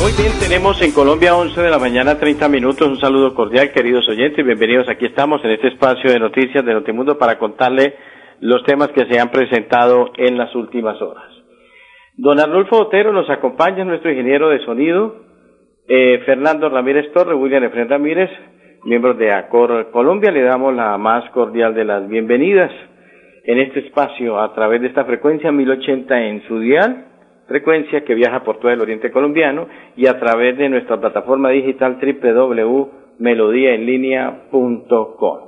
Muy bien, tenemos en Colombia 11 de la mañana 30 minutos. Un saludo cordial, queridos oyentes. Bienvenidos. Aquí estamos en este espacio de noticias de Notimundo para contarle los temas que se han presentado en las últimas horas. Don Arnulfo Otero nos acompaña, nuestro ingeniero de sonido. Eh, Fernando Ramírez Torre, William Efren Ramírez, miembros de ACOR Colombia. Le damos la más cordial de las bienvenidas en este espacio a través de esta frecuencia 1080 en su dial frecuencia que viaja por todo el oriente colombiano y a través de nuestra plataforma digital www.melodiaenlinea.com.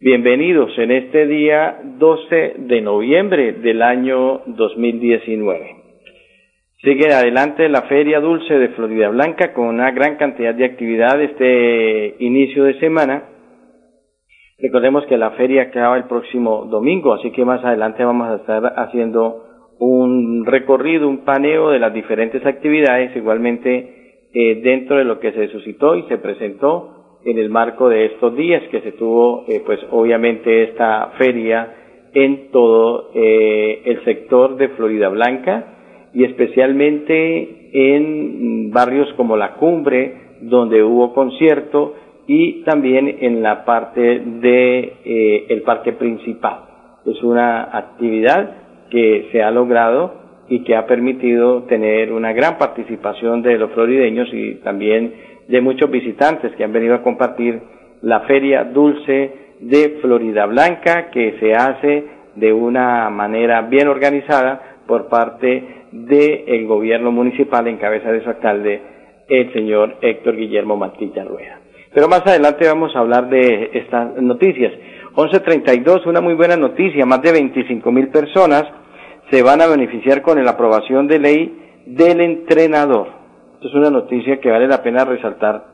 Bienvenidos en este día 12 de noviembre del año 2019. Sigue adelante la Feria Dulce de Florida Blanca con una gran cantidad de actividad este inicio de semana. Recordemos que la feria acaba el próximo domingo, así que más adelante vamos a estar haciendo un recorrido, un paneo de las diferentes actividades, igualmente eh, dentro de lo que se suscitó y se presentó en el marco de estos días que se tuvo, eh, pues obviamente esta feria en todo eh, el sector de Florida Blanca y especialmente en barrios como La Cumbre, donde hubo concierto y también en la parte de el parque principal. Es una actividad que se ha logrado y que ha permitido tener una gran participación de los florideños y también de muchos visitantes que han venido a compartir la feria dulce de Florida Blanca que se hace de una manera bien organizada por parte del gobierno municipal en cabeza de su alcalde, el señor Héctor Guillermo Mantilla Rueda. Pero más adelante vamos a hablar de estas noticias. 1132, una muy buena noticia, más de 25 mil personas se van a beneficiar con la aprobación de ley del entrenador. Esto es una noticia que vale la pena resaltar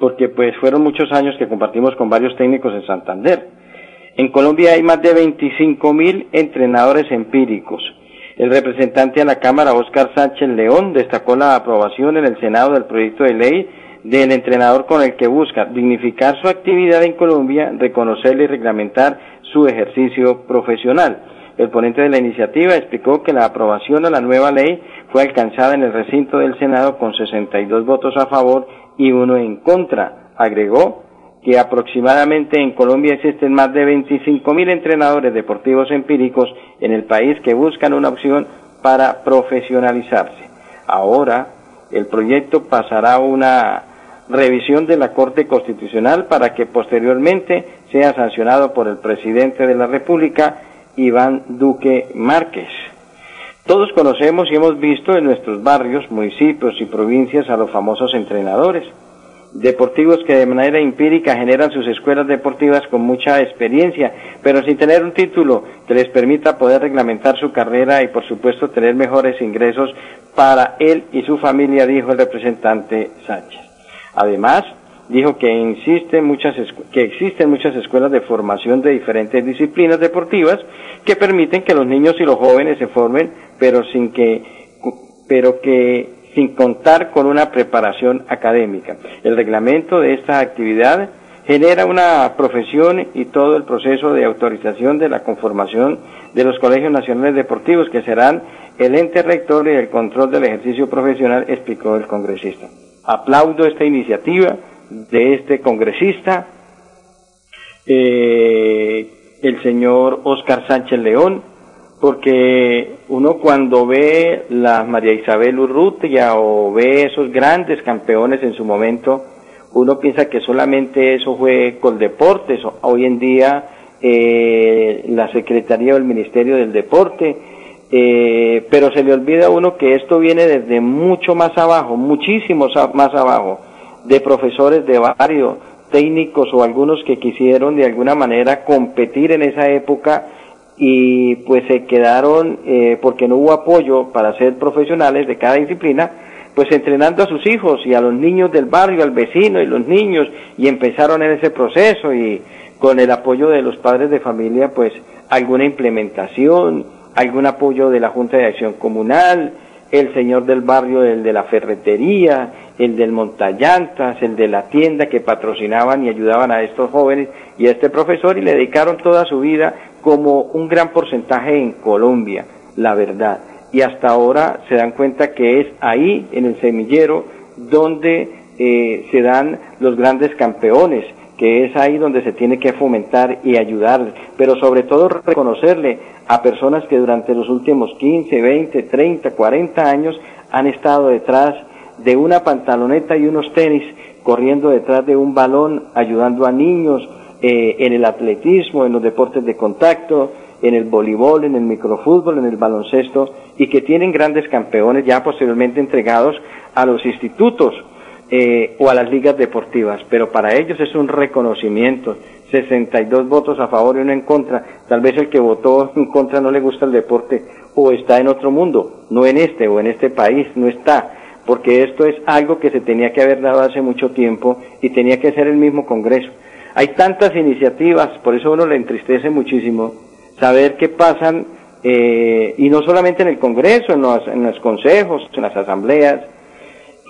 porque pues fueron muchos años que compartimos con varios técnicos en Santander. En Colombia hay más de 25 mil entrenadores empíricos. El representante a la Cámara, Oscar Sánchez León, destacó la aprobación en el Senado del proyecto de ley del entrenador con el que busca dignificar su actividad en Colombia, reconocerle y reglamentar su ejercicio profesional. El ponente de la iniciativa explicó que la aprobación de la nueva ley fue alcanzada en el recinto del Senado con 62 votos a favor y uno en contra. Agregó que aproximadamente en Colombia existen más de 25 mil entrenadores deportivos empíricos en el país que buscan una opción para profesionalizarse. Ahora, el proyecto pasará una revisión de la Corte Constitucional para que posteriormente sea sancionado por el presidente de la República Iván Duque Márquez. Todos conocemos y hemos visto en nuestros barrios, municipios y provincias a los famosos entrenadores, deportivos que de manera empírica generan sus escuelas deportivas con mucha experiencia, pero sin tener un título que les permita poder reglamentar su carrera y por supuesto tener mejores ingresos para él y su familia, dijo el representante Sánchez. Además, dijo que, existen muchas escuelas de formación de diferentes disciplinas deportivas que permiten que los niños y los jóvenes se formen, pero sin que, pero que sin contar con una preparación académica. El reglamento de esta actividad genera una profesión y todo el proceso de autorización de la conformación de los colegios nacionales deportivos que serán el ente rector y el control del ejercicio profesional, explicó el congresista. Aplaudo esta iniciativa de este congresista, eh, el señor Oscar Sánchez León, porque uno cuando ve la María Isabel Urrutia o ve esos grandes campeones en su momento, uno piensa que solamente eso fue con deportes. Hoy en día eh, la Secretaría del Ministerio del Deporte, eh, pero se le olvida a uno que esto viene desde mucho más abajo, muchísimo más abajo de profesores de varios técnicos o algunos que quisieron de alguna manera competir en esa época y pues se quedaron, eh, porque no hubo apoyo para ser profesionales de cada disciplina, pues entrenando a sus hijos y a los niños del barrio, al vecino y los niños, y empezaron en ese proceso y con el apoyo de los padres de familia, pues alguna implementación, algún apoyo de la Junta de Acción Comunal, el señor del barrio, el de la ferretería, el del montallantas, el de la tienda que patrocinaban y ayudaban a estos jóvenes y a este profesor y le dedicaron toda su vida como un gran porcentaje en Colombia, la verdad. Y hasta ahora se dan cuenta que es ahí, en el semillero, donde eh, se dan los grandes campeones, que es ahí donde se tiene que fomentar y ayudar, pero sobre todo reconocerle a personas que durante los últimos 15, 20, 30, 40 años han estado detrás de una pantaloneta y unos tenis, corriendo detrás de un balón, ayudando a niños eh, en el atletismo, en los deportes de contacto, en el voleibol, en el microfútbol, en el baloncesto, y que tienen grandes campeones ya posteriormente entregados a los institutos eh, o a las ligas deportivas, pero para ellos es un reconocimiento. 62 votos a favor y uno en contra. Tal vez el que votó en contra no le gusta el deporte o está en otro mundo, no en este o en este país, no está, porque esto es algo que se tenía que haber dado hace mucho tiempo y tenía que ser el mismo Congreso. Hay tantas iniciativas, por eso uno le entristece muchísimo saber qué pasan, eh, y no solamente en el Congreso, en los, en los consejos, en las asambleas,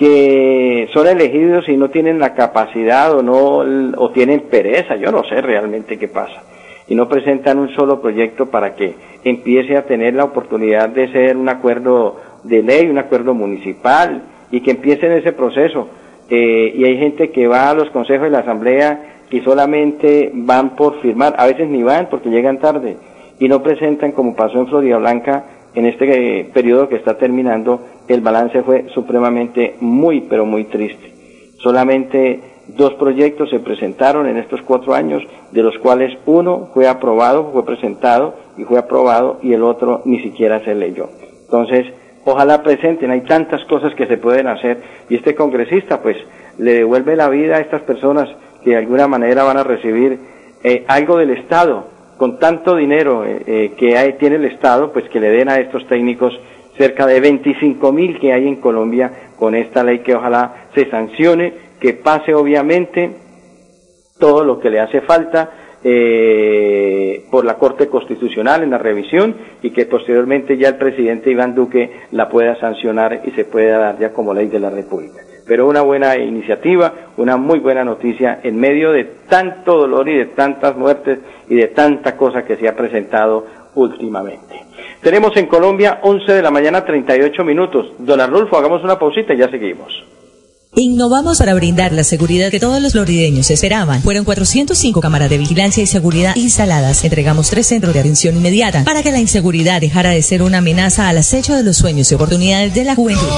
que son elegidos y no tienen la capacidad o no o tienen pereza, yo no sé realmente qué pasa, y no presentan un solo proyecto para que empiece a tener la oportunidad de ser un acuerdo de ley, un acuerdo municipal y que empiece en ese proceso. Eh, y hay gente que va a los consejos de la asamblea y solamente van por firmar, a veces ni van porque llegan tarde y no presentan como pasó en Florida Blanca en este eh, periodo que está terminando, el balance fue supremamente muy, pero muy triste. Solamente dos proyectos se presentaron en estos cuatro años, de los cuales uno fue aprobado, fue presentado y fue aprobado, y el otro ni siquiera se leyó. Entonces, ojalá presenten, hay tantas cosas que se pueden hacer, y este congresista, pues, le devuelve la vida a estas personas que de alguna manera van a recibir eh, algo del Estado, con tanto dinero eh, eh, que tiene el Estado, pues que le den a estos técnicos cerca de 25 mil que hay en Colombia con esta ley que ojalá se sancione, que pase obviamente todo lo que le hace falta eh, por la Corte Constitucional en la revisión y que posteriormente ya el presidente Iván Duque la pueda sancionar y se pueda dar ya como ley de la República pero una buena iniciativa, una muy buena noticia en medio de tanto dolor y de tantas muertes y de tanta cosa que se ha presentado últimamente. Tenemos en Colombia 11 de la mañana 38 minutos. Don Arnulfo, hagamos una pausita y ya seguimos. Innovamos para brindar la seguridad que todos los florideños esperaban. Fueron 405 cámaras de vigilancia y seguridad instaladas. Entregamos tres centros de atención inmediata para que la inseguridad dejara de ser una amenaza al acecho de los sueños y oportunidades de la juventud.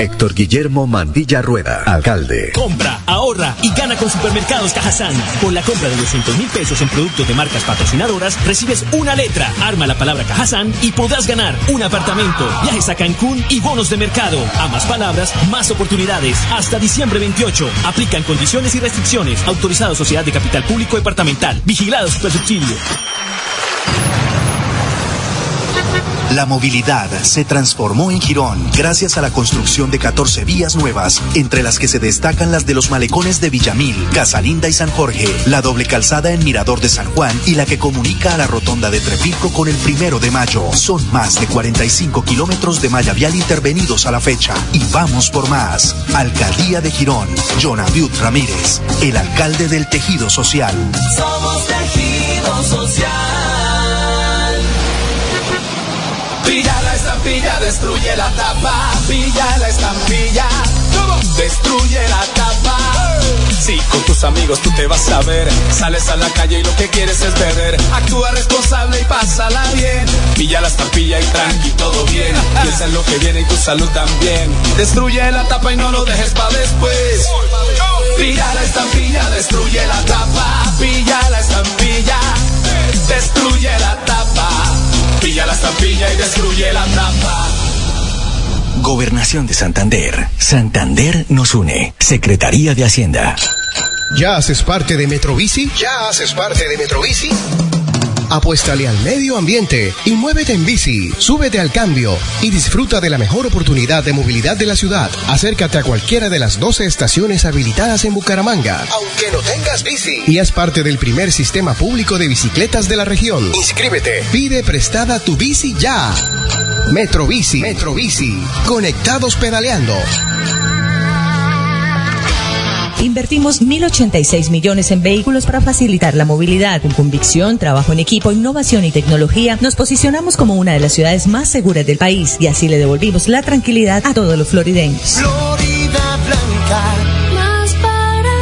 Héctor Guillermo Mandilla Rueda, alcalde. Compra, ahorra y gana con Supermercados Cajazán. Por la compra de 200 mil pesos en productos de marcas patrocinadoras, recibes una letra, arma la palabra Cajazán y podrás ganar un apartamento, viajes a Cancún y bonos de mercado. A más palabras, más oportunidades. Hasta diciembre 28. Aplican condiciones y restricciones. Autorizado Sociedad de Capital Público Departamental. Vigilado Subsidio. La movilidad se transformó en Girón gracias a la construcción de 14 vías nuevas, entre las que se destacan las de los malecones de Villamil, Casalinda y San Jorge, la doble calzada en Mirador de San Juan y la que comunica a la rotonda de Trepilco con el primero de mayo. Son más de 45 kilómetros de malla vial intervenidos a la fecha y vamos por más. Alcaldía de Girón, Jonaviud Ramírez, el alcalde del tejido social. Somos tejido social. Estampilla, destruye la tapa. Pilla la estampilla, destruye la tapa. Si con tus amigos tú te vas a ver, sales a la calle y lo que quieres es beber. Actúa responsable y pásala bien. Pilla la estampilla y tranqui, todo bien. Piensa en lo que viene y tu salud también. Destruye la tapa y no lo dejes para después. Pilla la estampilla, destruye la tapa. Pilla la estampilla, destruye la tapa. Pilla la estampilla y destruye la trampa. Gobernación de Santander. Santander nos une. Secretaría de Hacienda. ¿Ya haces parte de Metrobici? ¿Ya haces parte de Metrobici? Apuéstale al medio ambiente y muévete en bici. Súbete al cambio y disfruta de la mejor oportunidad de movilidad de la ciudad. Acércate a cualquiera de las 12 estaciones habilitadas en Bucaramanga, aunque no tengas bici. Y haz parte del primer sistema público de bicicletas de la región. Inscríbete. Pide prestada tu bici ya. Metro Bici. Metro Bici. Conectados pedaleando. Invertimos 1.086 millones en vehículos para facilitar la movilidad. Con convicción, trabajo en equipo, innovación y tecnología, nos posicionamos como una de las ciudades más seguras del país y así le devolvimos la tranquilidad a todos los florideños. Florida Blanca, más para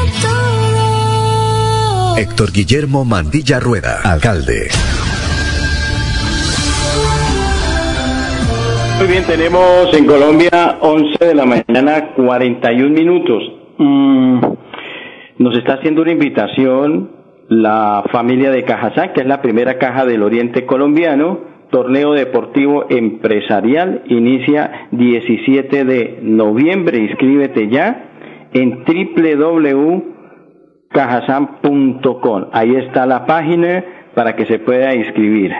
todos. Héctor Guillermo Mandilla Rueda, alcalde. Muy bien, tenemos en Colombia 11 de la mañana 41 minutos. Mm, nos está haciendo una invitación la familia de Cajazán, que es la primera caja del Oriente colombiano. Torneo deportivo empresarial inicia 17 de noviembre. Inscríbete ya en www.cajazán.com. Ahí está la página para que se pueda inscribir.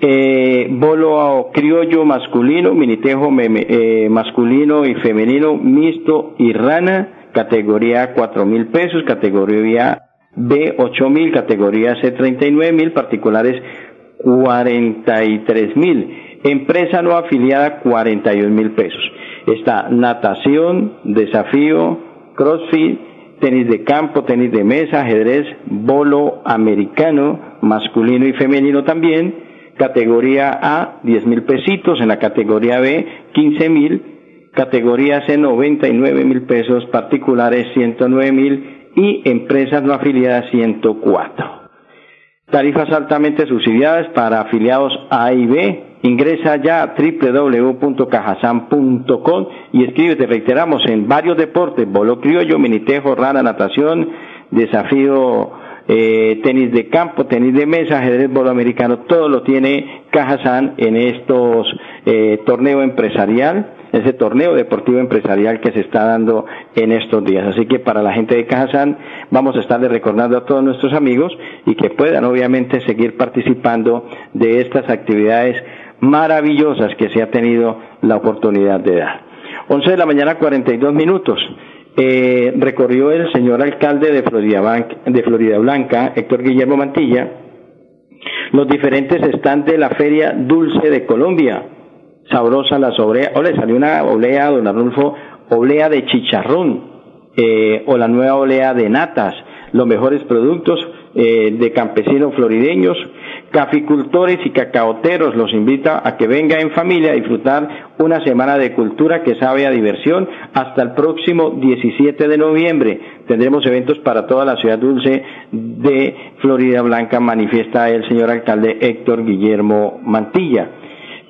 Eh, bolo criollo masculino, minitejo eh, masculino y femenino, mixto y rana categoría cuatro mil pesos, categoría B ocho mil, categoría C treinta y nueve mil, particulares cuarenta y tres mil, empresa no afiliada cuarenta y mil pesos. Está natación, desafío, crossfit, tenis de campo, tenis de mesa, ajedrez, bolo americano, masculino y femenino también, categoría A diez mil pesitos, en la categoría B quince mil, categoría C 99 mil pesos, particulares 109 mil y empresas no afiliadas 104. Tarifas altamente subsidiadas para afiliados A y B. Ingresa ya a www.cajasan.com y escríbete, reiteramos, en varios deportes, bolo criollo, minitejo, rana, natación, desafío, eh, tenis de campo, tenis de mesa, ajedrez, bolo americano, todo lo tiene Cajasan en estos eh, torneo empresarial ese torneo deportivo empresarial que se está dando en estos días. Así que para la gente de Cajazán vamos a estarle recordando a todos nuestros amigos y que puedan obviamente seguir participando de estas actividades maravillosas que se ha tenido la oportunidad de dar. 11 de la mañana 42 minutos. Eh, recorrió el señor alcalde de Florida, de Florida Blanca, Héctor Guillermo Mantilla, los diferentes stands de la Feria Dulce de Colombia, sabrosa la sobrea. O le salió una olea, don Arnulfo, olea de chicharrón, eh, o la nueva olea de natas, los mejores productos eh, de campesinos florideños, caficultores y cacaoteros los invita a que venga en familia a disfrutar una semana de cultura que sabe a diversión hasta el próximo 17 de noviembre. Tendremos eventos para toda la ciudad dulce de Florida Blanca, manifiesta el señor alcalde Héctor Guillermo Mantilla.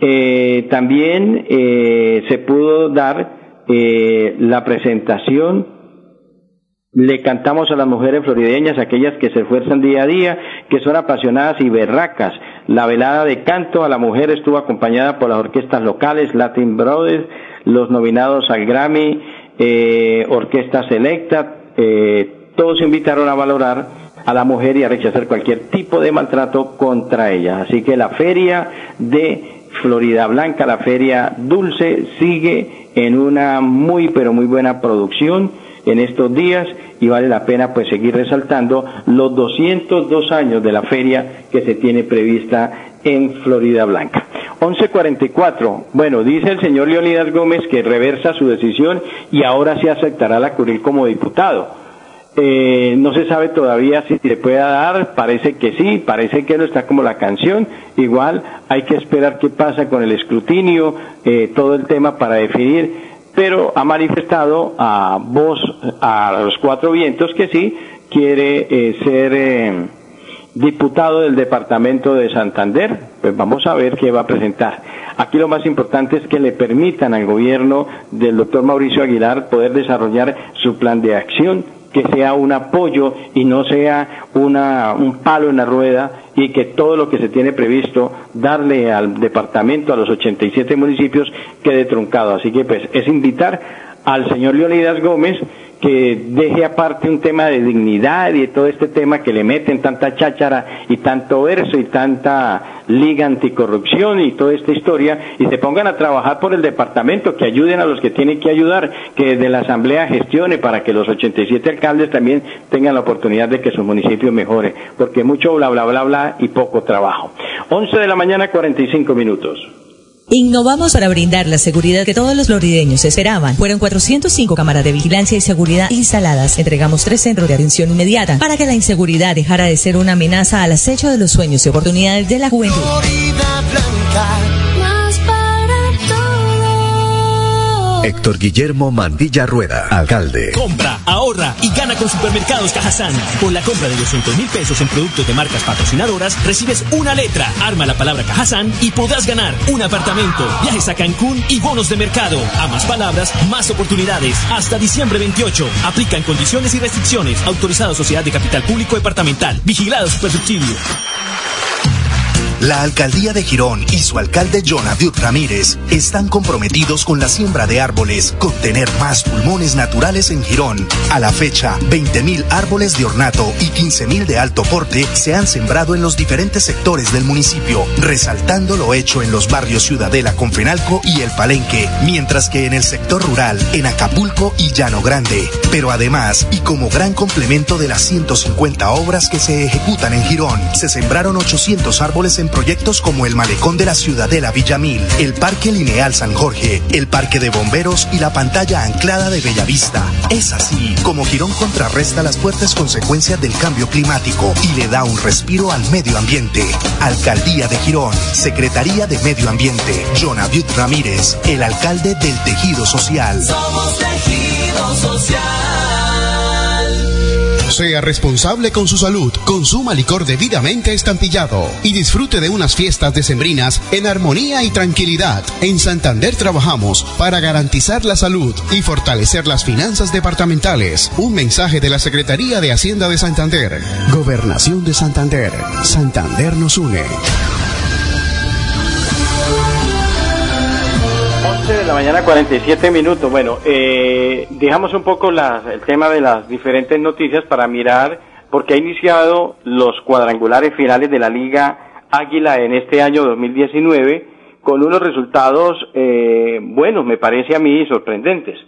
Eh, también eh, se pudo dar eh, la presentación le cantamos a las mujeres florideñas, aquellas que se esfuerzan día a día, que son apasionadas y berracas. La velada de canto a la mujer estuvo acompañada por las orquestas locales, Latin Brothers, los nominados al Grammy, eh, Orquesta Selecta, eh, todos invitaron a valorar a la mujer y a rechazar cualquier tipo de maltrato contra ella. Así que la feria de Florida Blanca, la feria dulce, sigue en una muy pero muy buena producción en estos días y vale la pena pues seguir resaltando los 202 años de la feria que se tiene prevista en Florida Blanca. 1144. Bueno, dice el señor Leonidas Gómez que reversa su decisión y ahora se aceptará la curil como diputado. Eh, no se sabe todavía si le pueda dar, parece que sí, parece que no está como la canción. Igual hay que esperar qué pasa con el escrutinio, eh, todo el tema para definir, pero ha manifestado a voz, a los cuatro vientos que sí quiere eh, ser diputado del departamento de Santander. Pues vamos a ver qué va a presentar. Aquí lo más importante es que le permitan al gobierno del doctor Mauricio Aguilar poder desarrollar su plan de acción que sea un apoyo y no sea una, un palo en la rueda y que todo lo que se tiene previsto darle al departamento, a los 87 municipios, quede truncado. Así que pues es invitar al señor Leonidas Gómez que deje aparte un tema de dignidad y todo este tema que le meten tanta cháchara y tanto verso y tanta liga anticorrupción y toda esta historia y se pongan a trabajar por el departamento, que ayuden a los que tienen que ayudar, que desde la asamblea gestione para que los 87 alcaldes también tengan la oportunidad de que su municipio mejore, porque mucho bla bla bla bla y poco trabajo. 11 de la mañana 45 minutos. Innovamos para brindar la seguridad que todos los florideños esperaban. Fueron 405 cámaras de vigilancia y seguridad instaladas. Entregamos tres centros de atención inmediata para que la inseguridad dejara de ser una amenaza al acecho de los sueños y oportunidades de la juventud. Héctor Guillermo Mandilla Rueda, alcalde. Compra, ahorra y gana con Supermercados Cajazán. Con la compra de 200 mil pesos en productos de marcas patrocinadoras, recibes una letra, arma la palabra Cajazán y podrás ganar un apartamento, viajes a Cancún y bonos de mercado. A más palabras, más oportunidades. Hasta diciembre 28. Aplican condiciones y restricciones. Autorizado Sociedad de Capital Público Departamental. Vigilado Supersubsidio. La alcaldía de Girón y su alcalde Abiud Ramírez están comprometidos con la siembra de árboles, con tener más pulmones naturales en Girón. A la fecha, 20.000 árboles de ornato y 15.000 de alto porte se han sembrado en los diferentes sectores del municipio, resaltando lo hecho en los barrios Ciudadela, Confenalco y El Palenque, mientras que en el sector rural, en Acapulco y Llano Grande. Pero además, y como gran complemento de las 150 obras que se ejecutan en Girón, se sembraron 800 árboles en proyectos como el Malecón de la Ciudadela Villamil, el Parque Lineal San Jorge, el Parque de Bomberos y la pantalla anclada de Bellavista. Es así como Girón contrarresta las fuertes consecuencias del cambio climático y le da un respiro al medio ambiente. Alcaldía de Girón, Secretaría de Medio Ambiente, John Abiud Ramírez, el alcalde del tejido social. Somos tejido social. Sea responsable con su salud, consuma licor debidamente estampillado y disfrute de unas fiestas decembrinas en armonía y tranquilidad. En Santander trabajamos para garantizar la salud y fortalecer las finanzas departamentales. Un mensaje de la Secretaría de Hacienda de Santander. Gobernación de Santander. Santander nos une. 11 de la mañana 47 minutos. Bueno, eh, dejamos un poco las- el tema de las diferentes noticias para mirar, porque ha iniciado los cuadrangulares finales de la Liga Águila en este año 2019 con unos resultados eh, buenos, me parece a mí, sorprendentes.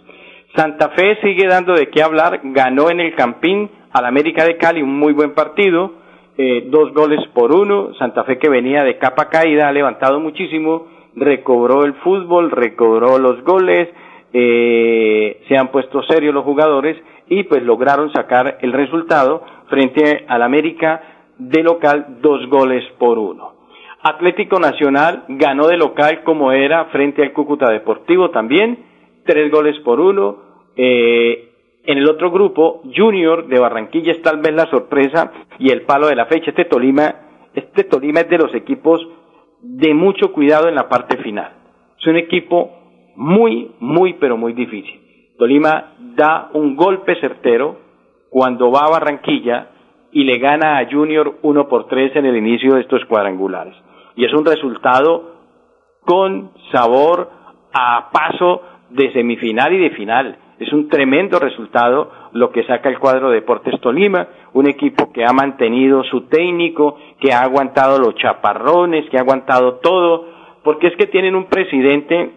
Santa Fe sigue dando de qué hablar, ganó en el Campín al América de Cali un muy buen partido, eh, dos goles por uno, Santa Fe que venía de capa caída ha levantado muchísimo, recobró el fútbol, recobró los goles, eh, se han puesto serios los jugadores y pues lograron sacar el resultado frente al América de local dos goles por uno. Atlético Nacional ganó de local como era frente al Cúcuta Deportivo también, tres goles por uno. Eh, en el otro grupo, Junior de Barranquilla es tal vez la sorpresa y el palo de la fecha. Este Tolima, este Tolima es de los equipos de mucho cuidado en la parte final. Es un equipo muy, muy, pero muy difícil. Tolima da un golpe certero cuando va a Barranquilla y le gana a Junior uno por tres en el inicio de estos cuadrangulares. Y es un resultado con sabor a paso de semifinal y de final. Es un tremendo resultado lo que saca el cuadro de Deportes Tolima, un equipo que ha mantenido su técnico, que ha aguantado los chaparrones, que ha aguantado todo, porque es que tienen un presidente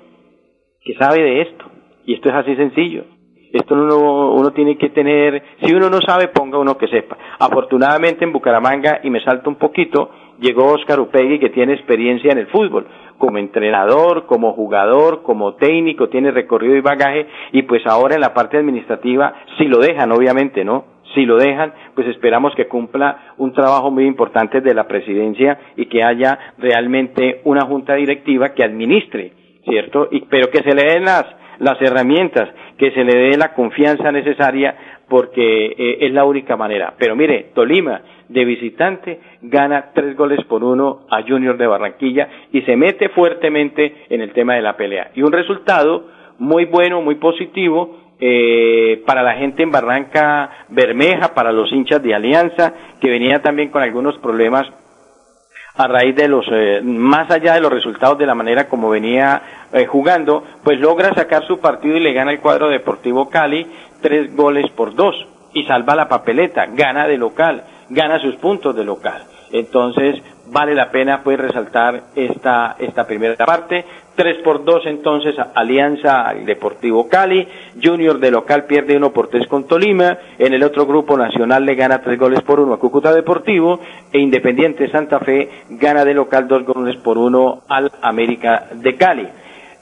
que sabe de esto, y esto es así sencillo. Esto uno, uno tiene que tener, si uno no sabe, ponga uno que sepa. Afortunadamente en Bucaramanga, y me salto un poquito, llegó Oscar Upegui que tiene experiencia en el fútbol, como entrenador, como jugador, como técnico, tiene recorrido y bagaje, y pues ahora en la parte administrativa, si lo dejan, obviamente, ¿no? Si lo dejan, pues esperamos que cumpla un trabajo muy importante de la presidencia y que haya realmente una junta directiva que administre, ¿cierto? Y, pero que se le den las, las herramientas, que se le dé la confianza necesaria porque eh, es la única manera. Pero mire, Tolima de visitante gana tres goles por uno a Junior de Barranquilla y se mete fuertemente en el tema de la pelea. Y un resultado muy bueno, muy positivo eh, para la gente en Barranca Bermeja, para los hinchas de Alianza, que venía también con algunos problemas a raíz de los, eh, más allá de los resultados de la manera como venía eh, jugando, pues logra sacar su partido y le gana el cuadro Deportivo Cali tres goles por dos y salva la papeleta, gana de local, gana sus puntos de local. Entonces, vale la pena pues resaltar esta, esta primera parte. 3 por 2 entonces Alianza Deportivo Cali, Junior de local pierde 1 por 3 con Tolima, en el otro grupo Nacional le gana 3 goles por 1 a Cúcuta Deportivo e Independiente Santa Fe gana de local 2 goles por 1 al América de Cali.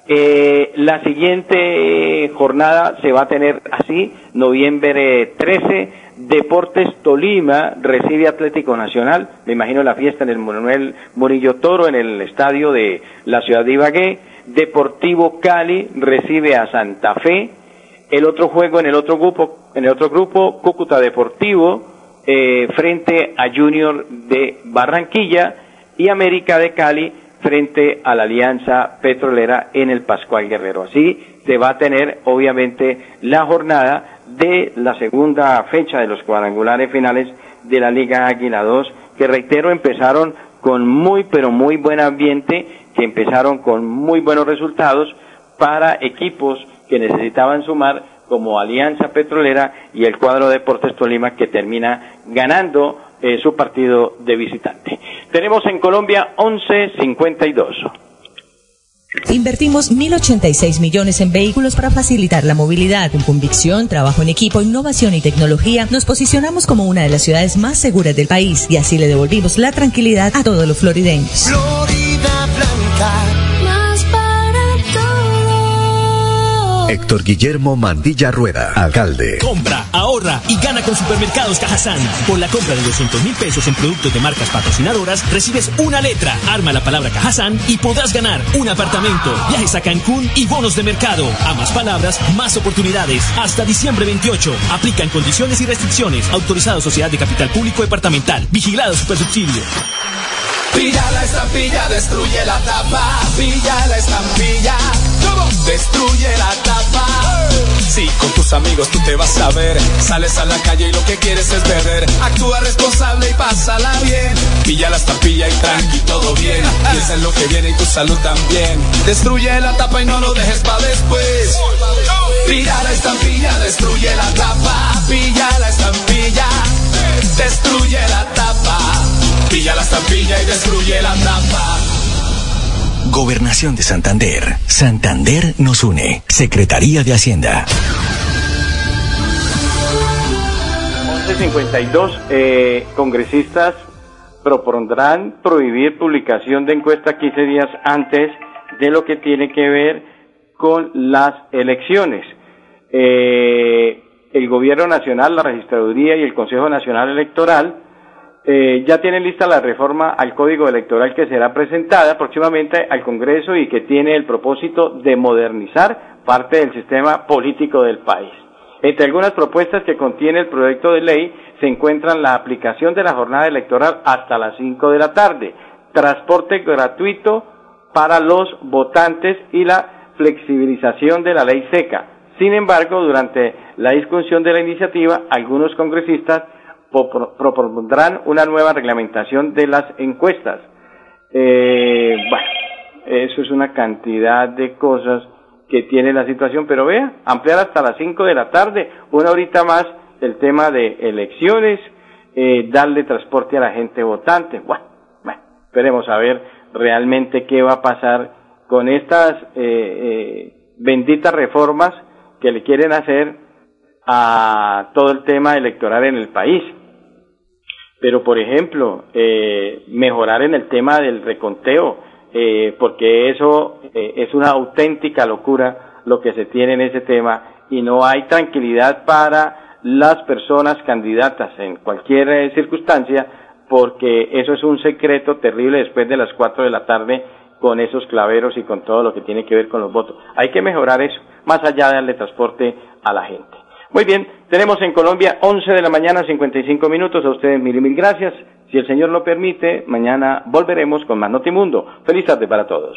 Eh, la siguiente jornada se va a tener así, noviembre 13, Deportes Tolima recibe Atlético Nacional, me imagino la fiesta en el Manuel Murillo Toro, en el estadio de la ciudad de Ibagué, Deportivo Cali recibe a Santa Fe, el otro juego en el otro grupo, en el otro grupo, Cúcuta Deportivo, eh, frente a Junior de Barranquilla y América de Cali frente a la Alianza Petrolera en el Pascual Guerrero. Así se va a tener obviamente la jornada de la segunda fecha de los cuadrangulares finales de la Liga Águila 2, que reitero empezaron con muy pero muy buen ambiente, que empezaron con muy buenos resultados para equipos que necesitaban sumar como Alianza Petrolera y el cuadro Deportes Tolima que termina ganando eh, su partido de visitante. Tenemos en Colombia 11.52. Invertimos 1.086 millones en vehículos para facilitar la movilidad. Con convicción, trabajo en equipo, innovación y tecnología, nos posicionamos como una de las ciudades más seguras del país y así le devolvimos la tranquilidad a todos los florideños. Florida Blanca, Héctor Guillermo Mandilla Rueda, alcalde. Compra, ahorra y gana con Supermercados Cajazán. Por la compra de 200 mil pesos en productos de marcas patrocinadoras, recibes una letra, arma la palabra Cajazán y podrás ganar un apartamento, viajes a Cancún y bonos de mercado. A más palabras, más oportunidades. Hasta diciembre 28. Aplican condiciones y restricciones. Autorizado Sociedad de Capital Público Departamental. Vigilado Supersubsidio. Pilla la estampilla, destruye la tapa. Pilla la estampilla. Destruye la tapa. Si con tus amigos tú te vas a ver, sales a la calle y lo que quieres es beber. Actúa responsable y pásala bien. Pilla la estampilla y tranqui, todo bien. Piensa en lo que viene y tu salud también. Destruye la tapa y no lo dejes para después. Pilla la estampilla, destruye la tapa. Pilla la estampilla, destruye la tapa. Pilla la estampilla y destruye la tapa. Gobernación de Santander. Santander nos une. Secretaría de Hacienda. 1152, eh, congresistas propondrán prohibir publicación de encuesta 15 días antes de lo que tiene que ver con las elecciones. Eh, el Gobierno Nacional, la Registraduría y el Consejo Nacional Electoral eh, ya tienen lista la reforma al Código Electoral que será presentada próximamente al Congreso y que tiene el propósito de modernizar parte del sistema político del país. Entre algunas propuestas que contiene el proyecto de ley se encuentran la aplicación de la jornada electoral hasta las 5 de la tarde, transporte gratuito para los votantes y la flexibilización de la ley seca. Sin embargo, durante la discusión de la iniciativa, algunos congresistas propondrán una nueva reglamentación de las encuestas. Eh, bueno, eso es una cantidad de cosas que tiene la situación, pero vea, ampliar hasta las 5 de la tarde, una horita más, el tema de elecciones, eh, darle transporte a la gente votante. Bueno, bueno, esperemos a ver realmente qué va a pasar con estas eh, eh, benditas reformas que le quieren hacer a todo el tema electoral en el país. Pero, por ejemplo, eh, mejorar en el tema del reconteo, eh, porque eso eh, es una auténtica locura lo que se tiene en ese tema y no hay tranquilidad para las personas candidatas en cualquier eh, circunstancia porque eso es un secreto terrible después de las 4 de la tarde con esos claveros y con todo lo que tiene que ver con los votos. Hay que mejorar eso, más allá de darle transporte a la gente. Muy bien, tenemos en Colombia 11 de la mañana 55 minutos. A ustedes mil y mil gracias. Si el Señor lo permite, mañana volveremos con más Notimundo. Feliz tarde para todos.